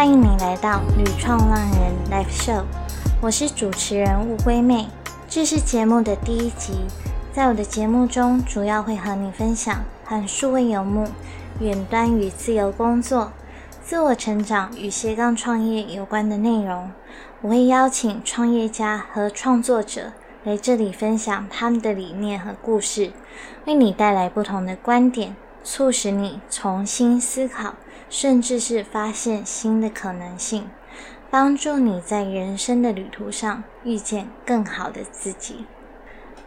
欢迎你来到旅创浪人 Live Show，我是主持人乌龟妹，这是节目的第一集。在我的节目中，主要会和你分享和数位游牧、远端与自由工作、自我成长与斜杠创业有关的内容。我会邀请创业家和创作者来这里分享他们的理念和故事，为你带来不同的观点，促使你重新思考，甚至是发现新的可能性，帮助你在人生的旅途上遇见更好的自己。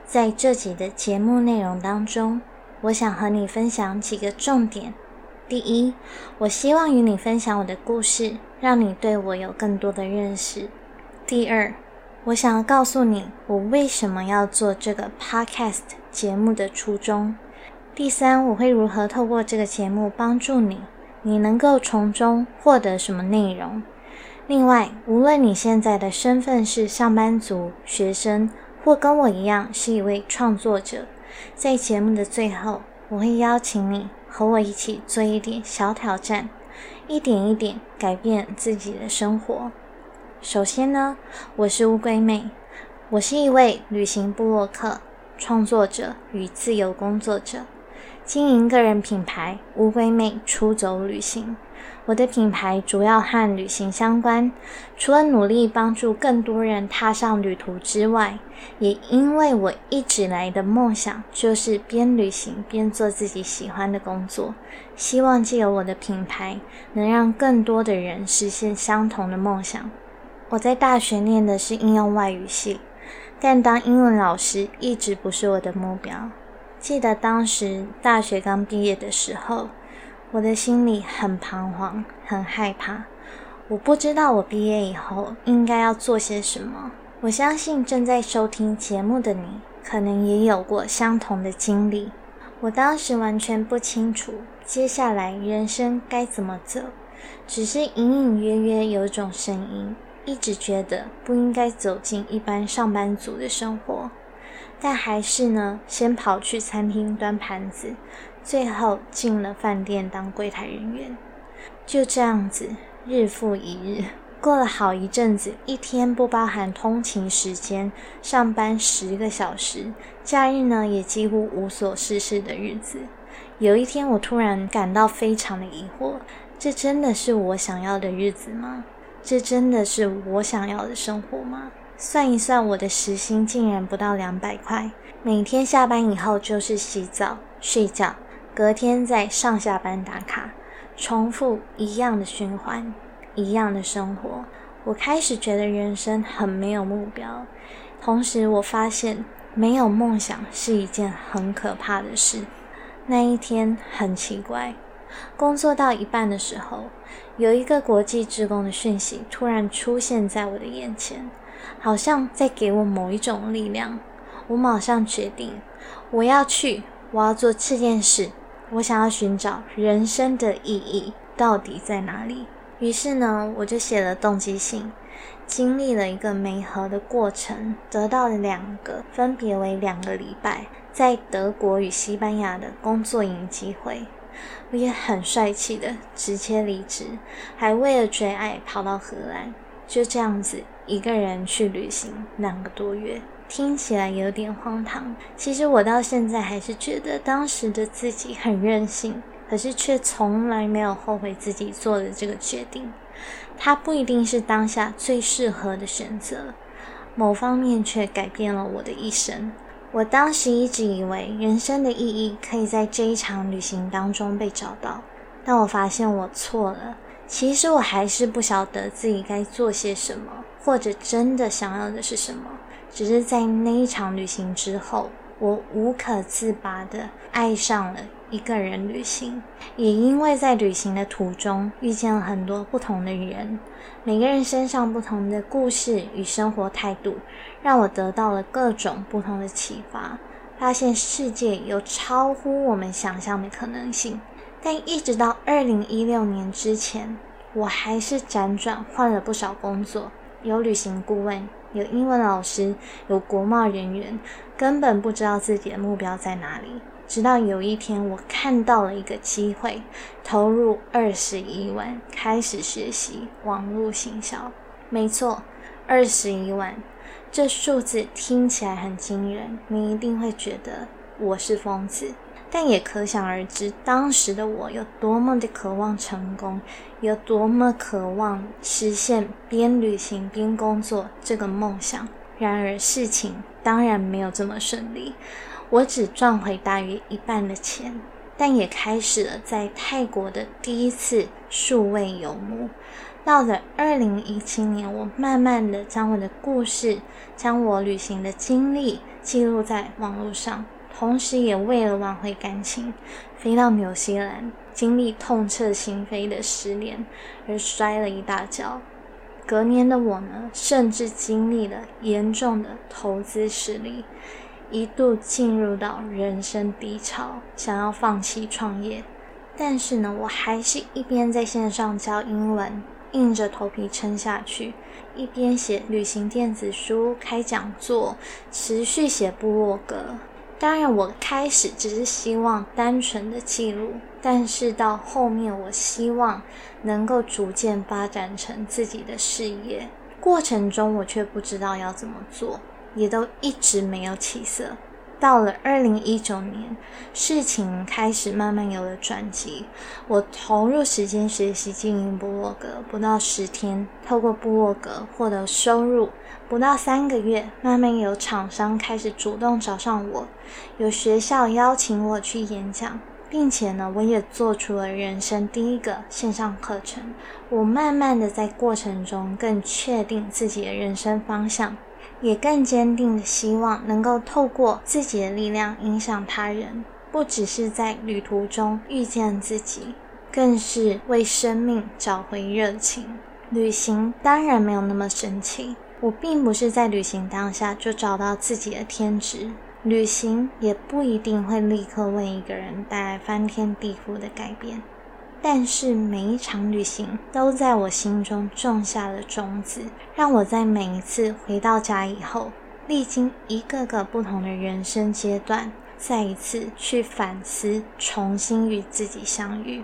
在这集的节目内容当中，我想和你分享几个重点。第一，我希望与你分享我的故事，让你对我有更多的认识。第二，我想要告诉你我为什么要做这个 podcast 节目的初衷。第三，我会如何透过这个节目帮助你，你能够从中获得什么内容。另外，无论你现在的身份是上班族、学生。或跟我一样是一位创作者，在节目的最后，我会邀请你和我一起做一点小挑战，一点一点改变自己的生活。首先呢，我是乌龟妹，我是一位旅行部落客、创作者与自由工作者，经营个人品牌“乌龟妹出走旅行”。我的品牌主要和旅行相关，除了努力帮助更多人踏上旅途之外，也因为我一直来的梦想就是边旅行边做自己喜欢的工作，希望借由我的品牌能让更多的人实现相同的梦想。我在大学念的是应用外语系，但当英文老师一直不是我的目标。记得当时大学刚毕业的时候。我的心里很彷徨，很害怕。我不知道我毕业以后应该要做些什么。我相信正在收听节目的你，可能也有过相同的经历。我当时完全不清楚接下来人生该怎么走，只是隐隐约约有种声音，一直觉得不应该走进一般上班族的生活，但还是呢，先跑去餐厅端盘子。最后进了饭店当柜台人员，就这样子日复一日，过了好一阵子，一天不包含通勤时间，上班十个小时，假日呢也几乎无所事事的日子。有一天，我突然感到非常的疑惑：这真的是我想要的日子吗？这真的是我想要的生活吗？算一算，我的时薪竟然不到两百块，每天下班以后就是洗澡、睡觉。隔天再上下班打卡，重复一样的循环，一样的生活。我开始觉得人生很没有目标，同时我发现没有梦想是一件很可怕的事。那一天很奇怪，工作到一半的时候，有一个国际职工的讯息突然出现在我的眼前，好像在给我某一种力量。我马上决定，我要去，我要做这件事。我想要寻找人生的意义到底在哪里？于是呢，我就写了动机信，经历了一个媒合的过程，得到了两个，分别为两个礼拜在德国与西班牙的工作营机会。我也很帅气的直接离职，还为了追爱跑到荷兰，就这样子一个人去旅行两个多月。听起来有点荒唐，其实我到现在还是觉得当时的自己很任性，可是却从来没有后悔自己做的这个决定。它不一定是当下最适合的选择，某方面却改变了我的一生。我当时一直以为人生的意义可以在这一场旅行当中被找到，但我发现我错了。其实我还是不晓得自己该做些什么，或者真的想要的是什么。只是在那一场旅行之后，我无可自拔的爱上了一个人旅行，也因为在旅行的途中遇见了很多不同的人，每个人身上不同的故事与生活态度，让我得到了各种不同的启发，发现世界有超乎我们想象的可能性。但一直到二零一六年之前，我还是辗转换了不少工作，有旅行顾问。有英文老师，有国贸人员，根本不知道自己的目标在哪里，直到有一天，我看到了一个机会，投入二十一万，开始学习网络行销。没错，二十一万，这数字听起来很惊人，你一定会觉得我是疯子。但也可想而知，当时的我有多么的渴望成功，有多么渴望实现边旅行边工作这个梦想。然而，事情当然没有这么顺利，我只赚回大约一半的钱，但也开始了在泰国的第一次数位游牧。到了二零一七年，我慢慢的将我的故事，将我旅行的经历记录在网络上。同时，也为了挽回感情，飞到纽西兰，经历痛彻心扉的失恋，而摔了一大跤。隔年的我呢，甚至经历了严重的投资失利，一度进入到人生低潮，想要放弃创业。但是呢，我还是一边在线上教英文，硬着头皮撑下去，一边写旅行电子书、开讲座，持续写部落格。当然，我开始只是希望单纯的记录，但是到后面，我希望能够逐渐发展成自己的事业。过程中，我却不知道要怎么做，也都一直没有起色。到了二零一九年，事情开始慢慢有了转机。我投入时间学习经营部落格，不到十天，透过部落格获得收入；不到三个月，慢慢有厂商开始主动找上我，有学校邀请我去演讲，并且呢，我也做出了人生第一个线上课程。我慢慢的在过程中更确定自己的人生方向。也更坚定的希望能够透过自己的力量影响他人，不只是在旅途中遇见自己，更是为生命找回热情。旅行当然没有那么神奇，我并不是在旅行当下就找到自己的天职，旅行也不一定会立刻为一个人带来翻天地覆的改变。但是每一场旅行都在我心中种下了种子，让我在每一次回到家以后，历经一个个不同的人生阶段，再一次去反思，重新与自己相遇。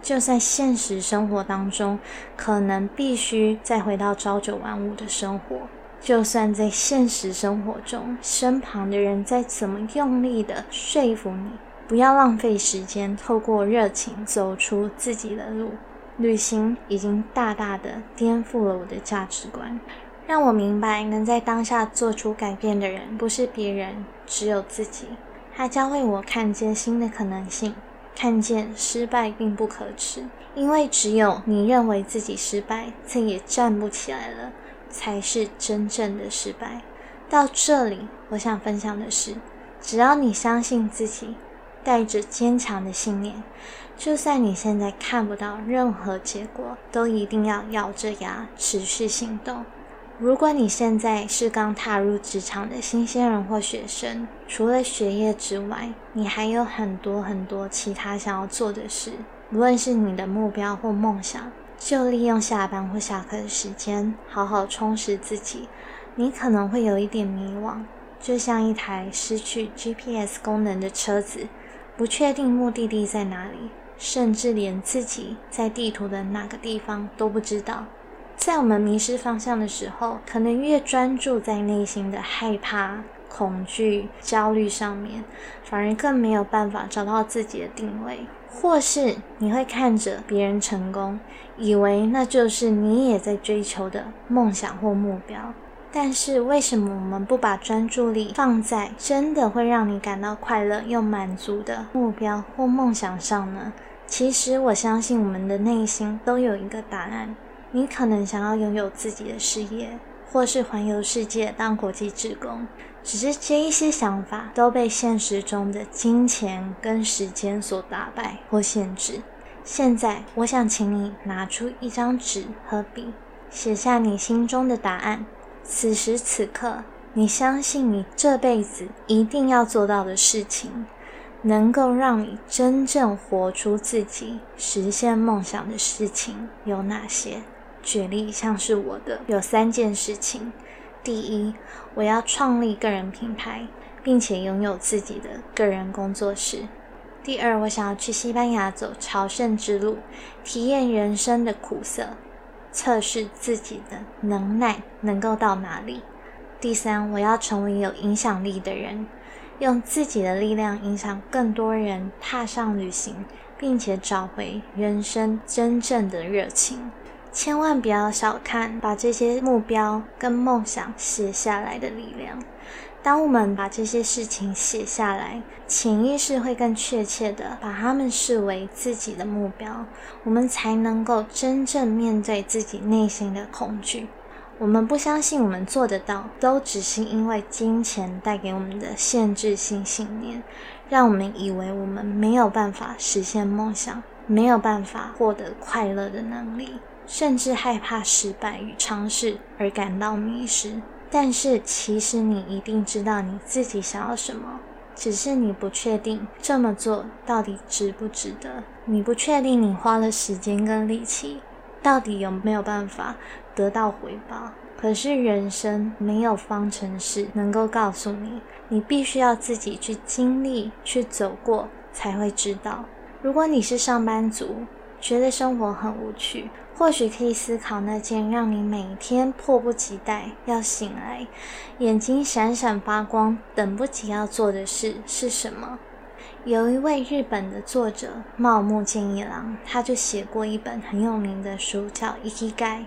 就在现实生活当中，可能必须再回到朝九晚五的生活。就算在现实生活中，身旁的人再怎么用力的说服你。不要浪费时间，透过热情走出自己的路。旅行已经大大的颠覆了我的价值观，让我明白能在当下做出改变的人不是别人，只有自己。它教会我看见新的可能性，看见失败并不可耻，因为只有你认为自己失败，再也站不起来了，才是真正的失败。到这里，我想分享的是，只要你相信自己。带着坚强的信念，就算你现在看不到任何结果，都一定要咬着牙持续行动。如果你现在是刚踏入职场的新鲜人或学生，除了学业之外，你还有很多很多其他想要做的事。无论是你的目标或梦想，就利用下班或下课的时间，好好充实自己。你可能会有一点迷惘，就像一台失去 GPS 功能的车子。不确定目的地在哪里，甚至连自己在地图的哪个地方都不知道。在我们迷失方向的时候，可能越专注在内心的害怕、恐惧、焦虑上面，反而更没有办法找到自己的定位。或是你会看着别人成功，以为那就是你也在追求的梦想或目标。但是为什么我们不把专注力放在真的会让你感到快乐又满足的目标或梦想上呢？其实我相信我们的内心都有一个答案。你可能想要拥有自己的事业，或是环游世界当国际职工，只是这一些想法都被现实中的金钱跟时间所打败或限制。现在，我想请你拿出一张纸和笔，写下你心中的答案。此时此刻，你相信你这辈子一定要做到的事情，能够让你真正活出自己、实现梦想的事情有哪些？举例像是我的有三件事情：第一，我要创立个人品牌，并且拥有自己的个人工作室。第二，我想要去西班牙走朝圣之路，体验人生的苦涩，测试自己的能耐能够到哪里。第三，我要成为有影响力的人，用自己的力量影响更多人踏上旅行，并且找回人生真正的热情。千万不要小看把这些目标跟梦想写下来的力量。当我们把这些事情写下来，潜意识会更确切的把它们视为自己的目标，我们才能够真正面对自己内心的恐惧。我们不相信我们做得到，都只是因为金钱带给我们的限制性信念，让我们以为我们没有办法实现梦想，没有办法获得快乐的能力，甚至害怕失败与尝试而感到迷失。但是，其实你一定知道你自己想要什么，只是你不确定这么做到底值不值得。你不确定你花了时间跟力气，到底有没有办法得到回报。可是人生没有方程式能够告诉你，你必须要自己去经历、去走过，才会知道。如果你是上班族，觉得生活很无趣。或许可以思考那件让你每天迫不及待要醒来、眼睛闪闪发光、等不及要做的事是什么？有一位日本的作者茂木健一郎，他就写过一本很有名的书，叫《Ikigai》。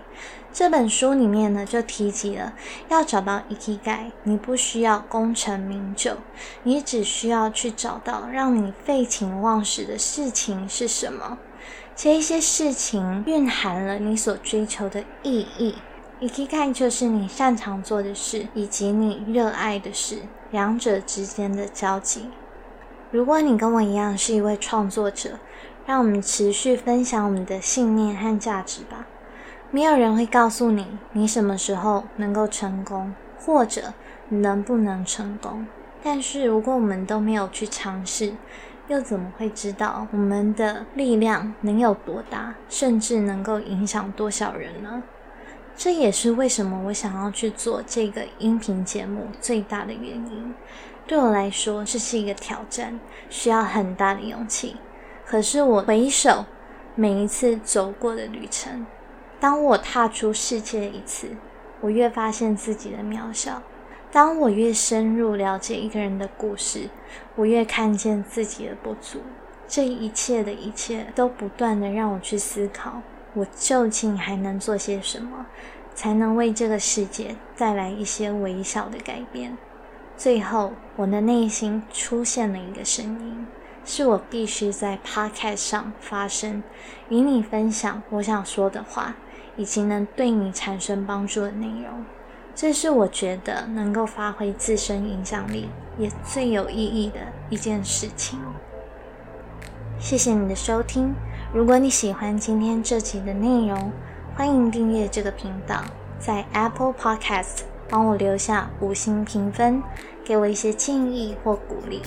这本书里面呢，就提及了要找到 Ikigai，你不需要功成名就，你只需要去找到让你废寝忘食的事情是什么。这些事情蕴含了你所追求的意义，以看就是你擅长做的事以及你热爱的事两者之间的交集。如果你跟我一样是一位创作者，让我们持续分享我们的信念和价值吧。没有人会告诉你你什么时候能够成功，或者能不能成功。但是如果我们都没有去尝试，又怎么会知道我们的力量能有多大，甚至能够影响多少人呢？这也是为什么我想要去做这个音频节目最大的原因。对我来说，这是一个挑战，需要很大的勇气。可是我回首每一次走过的旅程，当我踏出世界一次，我越发现自己的渺小。当我越深入了解一个人的故事，我越看见自己的不足。这一切的一切，都不断的让我去思考：我究竟还能做些什么，才能为这个世界带来一些微小的改变？最后，我的内心出现了一个声音，是我必须在 Podcast 上发声，与你分享我想说的话，以及能对你产生帮助的内容。这是我觉得能够发挥自身影响力也最有意义的一件事情。谢谢你的收听。如果你喜欢今天这集的内容，欢迎订阅这个频道，在 Apple Podcast 帮我留下五星评分，给我一些建议或鼓励，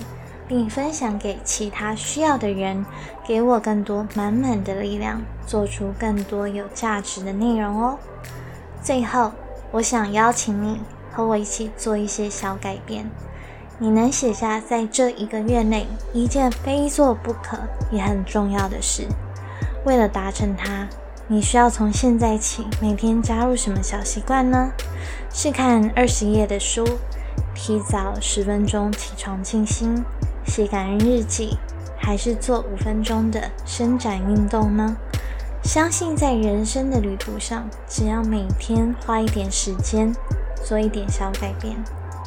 并分享给其他需要的人，给我更多满满的力量，做出更多有价值的内容哦。最后。我想邀请你和我一起做一些小改变。你能写下在这一个月内一件非做不可也很重要的事。为了达成它，你需要从现在起每天加入什么小习惯呢？是看二十页的书，提早十分钟起床静心，写感恩日记，还是做五分钟的伸展运动呢？相信在人生的旅途上，只要每天花一点时间，做一点小改变，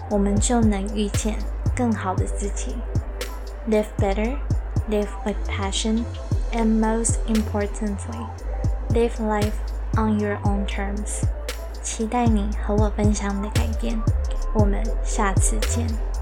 我们就能遇见更好的自己。Live better, live with passion, and most importantly, live life on your own terms. 期待你和我分享你的改变，我们下次见。